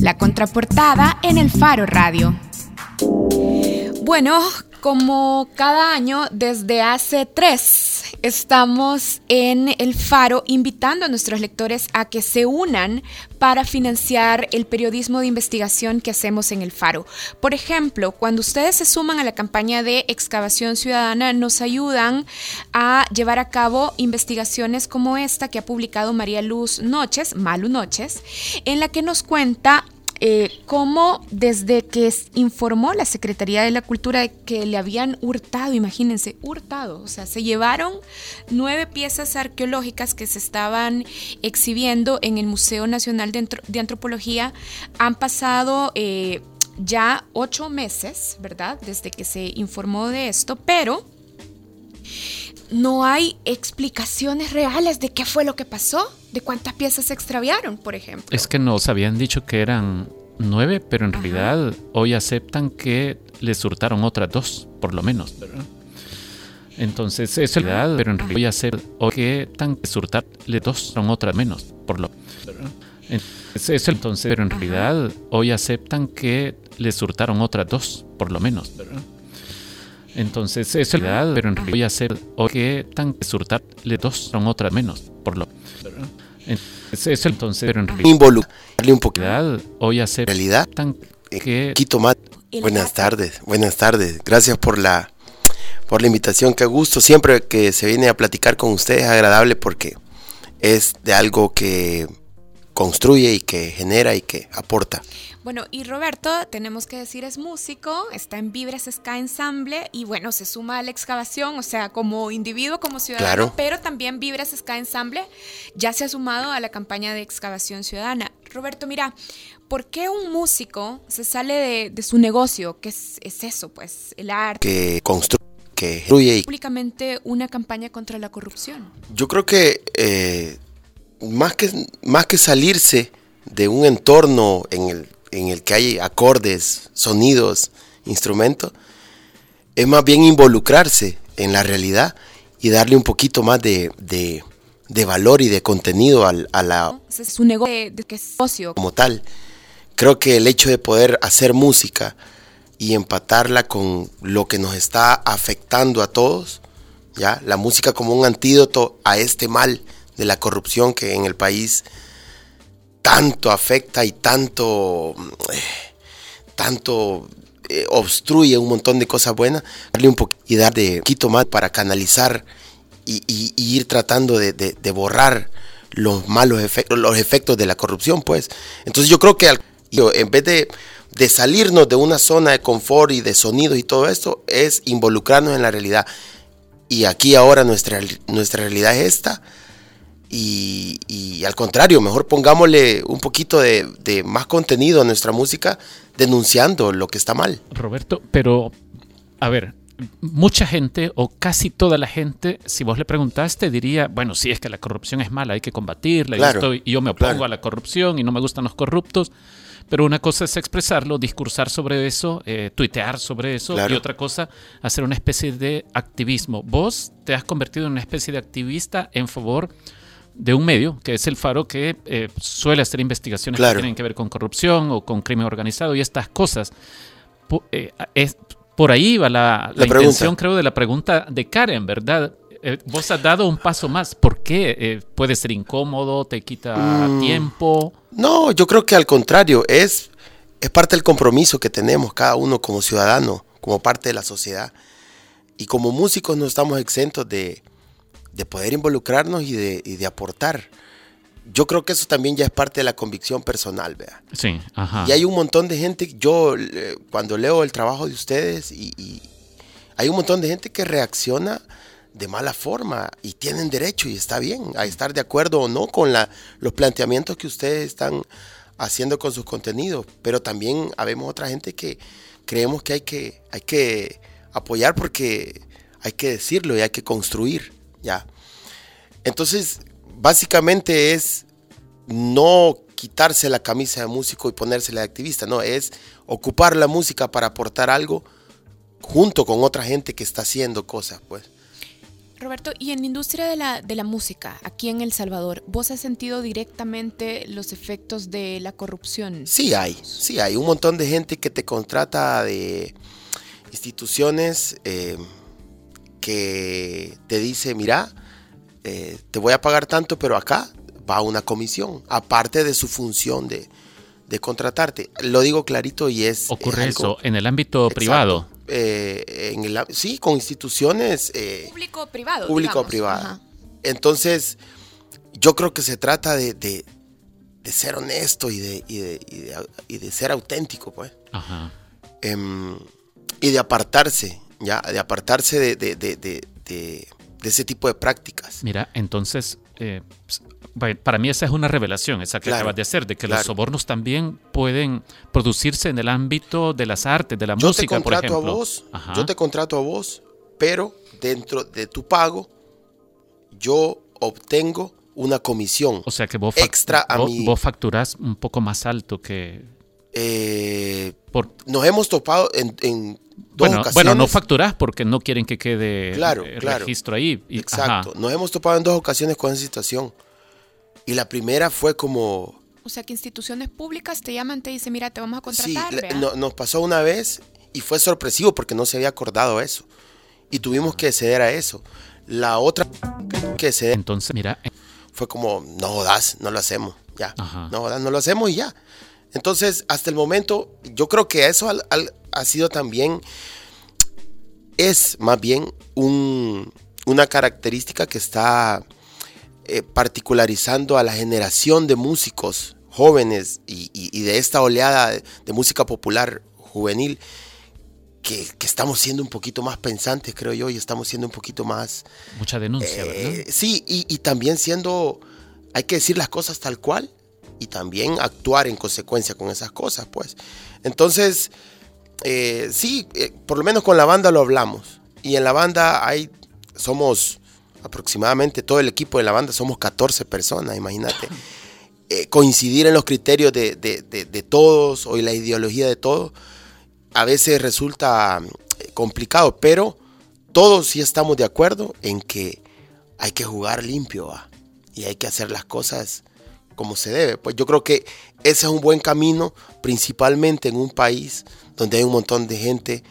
La contraportada en el Faro Radio. Bueno, como cada año, desde hace tres, estamos en el Faro invitando a nuestros lectores a que se unan para financiar el periodismo de investigación que hacemos en el Faro. Por ejemplo, cuando ustedes se suman a la campaña de excavación ciudadana, nos ayudan a llevar a cabo investigaciones como esta que ha publicado María Luz Noches, Malu Noches, en la que nos cuenta eh, cómo desde que informó la Secretaría de la Cultura que le habían hurtado, imagínense, hurtado, o sea, se llevaron nueve piezas arqueológicas que se estaban exhibiendo en el Museo Nacional de, Antropología, han pasado... Eh, ya ocho meses, ¿verdad? Desde que se informó de esto, pero no hay explicaciones reales de qué fue lo que pasó, de cuántas piezas se extraviaron, por ejemplo. Es que nos habían dicho que eran nueve, pero en realidad hoy aceptan que les hurtaron otras dos, por lo menos. Entonces, eso es realidad, pero en realidad hoy aceptan que tan les dos son otras menos, por lo entonces, entonces, pero en realidad hoy aceptan que les hurtaron otras dos, por lo menos. Entonces, eso es realidad, pero en realidad hoy aceptan que tan les dos son otras menos, por lo es entonces, pero en realidad, involucrarle un poquito. Hoy hacer realidad tan que quito más. Buenas tardes, buenas tardes. Gracias por la por la invitación. Qué gusto siempre que se viene a platicar con ustedes es agradable porque es de algo que construye y que genera y que aporta. Bueno, y Roberto, tenemos que decir, es músico, está en Vibras Ska Ensemble y bueno, se suma a la excavación, o sea, como individuo, como ciudadano, pero también Vibras Ska Ensemble ya se ha sumado a la campaña de excavación ciudadana. Roberto, mira, ¿por qué un músico se sale de, su negocio? ¿Qué es, eso, pues? El arte. Que construye que públicamente una campaña contra la corrupción. Yo creo que eh, más que más que salirse de un entorno en el en el que hay acordes, sonidos, instrumentos, es más bien involucrarse en la realidad y darle un poquito más de, valor y de contenido a, a la... Es un negocio como tal. Creo que el hecho de poder hacer música y empatarla con lo que nos está afectando a todos, ¿ya? La música como un antídoto a este mal de la corrupción que en el país tanto afecta y tanto, tanto eh, obstruye un montón de cosas buenas, darle un poquito de más para canalizar y, ir tratando de, borrar los malos efectos, los efectos de la corrupción, pues. Entonces yo creo que en vez de, de salirnos de una zona de confort y de sonidos y todo esto, es involucrarnos en la realidad. Y aquí ahora nuestra, nuestra realidad es esta y, al contrario, mejor pongámosle un poquito de, más contenido a nuestra música denunciando lo que está mal. Roberto, pero a ver, mucha gente o casi toda la gente, si vos le preguntaste, diría, bueno, sí es que la corrupción es mala, hay que combatirla, y, yo me opongo a la corrupción y no me gustan los corruptos. Pero una cosa es expresarlo, discursar sobre eso, eh, tuitear sobre eso, y otra cosa, hacer una especie de activismo. Vos te has convertido en una especie de activista en favor de un medio, que es el Faro, que eh, suele hacer investigaciones que tienen que ver con corrupción o con crimen organizado y estas cosas. Eh, es, por ahí va la, intención, creo, de la pregunta de Karen, ¿verdad? Eh, vos has dado un paso más. ¿Por qué? ¿Puede ser incómodo? ¿Te quita mm. tiempo? No, yo creo que al contrario, es, es parte del compromiso que tenemos cada uno como ciudadano, como parte de la sociedad. Y como músicos no estamos exentos de, de poder involucrarnos y de, y de, aportar. Yo creo que eso también ya es parte de la convicción personal, vea. Sí, ajá. Y hay un montón de gente, yo eh, cuando leo el trabajo de ustedes, y, hay un montón de gente que reacciona de mala forma y tienen derecho y está bien a estar de acuerdo o no con la, los planteamientos que ustedes están haciendo con sus contenidos, pero también habemos otra gente que creemos que hay que, hay que apoyar porque hay que decirlo y hay que construir. ¿Ya? Entonces, básicamente es no quitarse la camisa de músico y ponérsela de activista, no, es ocupar la música para aportar algo junto con otra gente que está haciendo cosas, pues. Roberto, y en la industria de la, de la música, aquí en El Salvador, ¿vos has sentido directamente los efectos de la corrupción? Sí hay, sí hay. Un montón de gente que te contrata de instituciones eh, que te dice, mira, eh, te voy a pagar tanto, pero acá va una comisión, aparte de su función de, contratarte. Lo digo clarito y es... Ocurre eso en el ámbito privado. Eh, en el, sí, con instituciones... Eh, público-privado. Público-privado. Entonces, yo creo que se trata de, de, ser honesto y de, y de, y de, ser auténtico, pues. Ajá. Em, y de apartarse, ya, de apartarse de, de, ese tipo de prácticas. Mira, entonces, eh, para mí esa es una revelación, esa que acabas de hacer, de que los sobornos también pueden producirse en el ámbito de las artes, de la música, por ejemplo. A vos, yo te contrato a vos, pero dentro de tu pago yo obtengo una comisión. O sea que vos, extra a vos, vos facturás un poco más alto que... Eh, por... Nos hemos topado en, en bueno. Bueno, no facturás porque no quieren que quede claro, registro ahí. Exacto. Nos hemos topado en dos ocasiones con esa situación. Y la primera fue como... O sea, que instituciones públicas te llaman, te dicen, mira, te vamos a contratar. Sí, nos pasó una vez y fue sorpresivo porque no se había acordado eso. Y tuvimos que ceder a eso. La otra que ceder... Entonces, mira... Fue como, no das, no lo hacemos, ya. No das, no lo hacemos y ya. Entonces, hasta el momento, yo creo que eso ha sido también, es más bien un, una característica que está eh, particularizando a la generación de músicos jóvenes y, de esta oleada de, música popular juvenil que, estamos siendo un poquito más pensantes, creo yo, y estamos siendo un poquito más... Mucha denuncia, ¿verdad? Eh, sí, y, también siendo, hay que decir las cosas tal cual y también actuar en consecuencia con esas cosas, pues. Entonces, eh, sí, por lo menos con la banda lo hablamos. Y en la banda hay, somos aproximadamente todo el equipo de la banda, somos 14 personas, imagínate. Eh, coincidir en los criterios de, todos o en la ideología de todos, a veces resulta eh, complicado, pero todos sí estamos de acuerdo en que hay que jugar limpio y hay que hacer las cosas como se debe. Pues yo creo que ese es un buen camino, principalmente en un país donde hay un montón de gente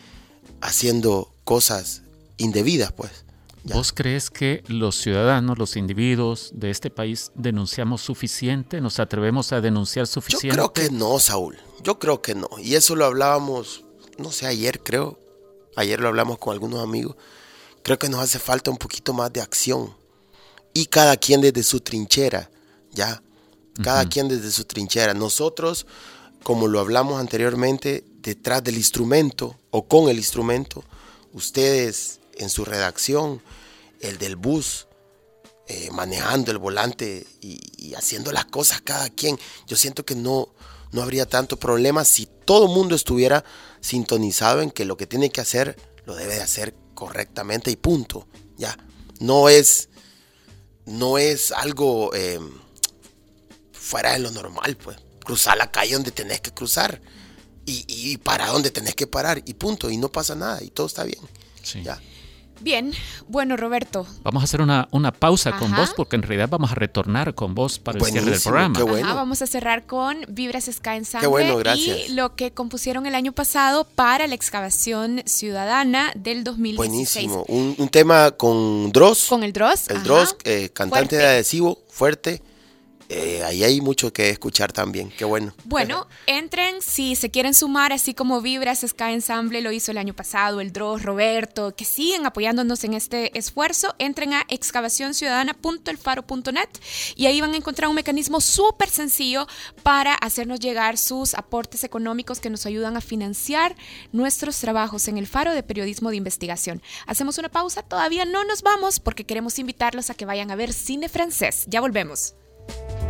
haciendo cosas indebidas, pues. ¿Vos crees que los ciudadanos, los individuos de este país denunciamos suficiente? ¿Nos atrevemos a denunciar suficiente? Yo creo que no, Saúl. Yo creo que no. Y eso lo hablábamos, no sé, ayer creo. Ayer lo hablamos con algunos amigos. Creo que nos hace falta un poquito más de acción. Y cada quien desde su trinchera, ¿ya? Cada quien desde su trinchera. Nosotros, como lo hablamos anteriormente, detrás del instrumento o con el instrumento, ustedes en su redacción, el del bus, eh, manejando el volante y, haciendo las cosas cada quien. Yo siento que no, no habría tanto problema si todo el mundo estuviera sintonizado en que lo que tiene que hacer lo debe de hacer correctamente y punto. Ya, no es, no es algo em, fuera de lo normal, pues. Cruzar la calle donde tenés que cruzar y, y para donde tenés que parar y punto. Y no pasa nada y todo está bien. Sí. Ya. Bien, bueno Roberto. Vamos a hacer una, pausa con vos porque en realidad vamos a retornar con vos para el cierre del programa. vamos a cerrar con Vibras Sky qué bueno, gracias. y lo que compusieron el año pasado para la excavación ciudadana del 2016. Buenísimo, un, tema con Dross. Con el Dross. El Dross, eh, cantante de adhesivo, fuerte eh, ahí hay mucho que escuchar también. Qué bueno. Bueno, entren si se quieren sumar, así como Vibras Sky Ensemble lo hizo el año pasado, el Dross, Roberto, que siguen apoyándonos en este esfuerzo. Entren a excavacionciudadana.elfaro.net y ahí van a encontrar un mecanismo súper sencillo para hacernos llegar sus aportes económicos que nos ayudan a financiar nuestros trabajos en el Faro de Periodismo de Investigación. Hacemos una pausa, todavía no nos vamos porque queremos invitarlos a que vayan a ver cine francés. Ya volvemos. Thank you.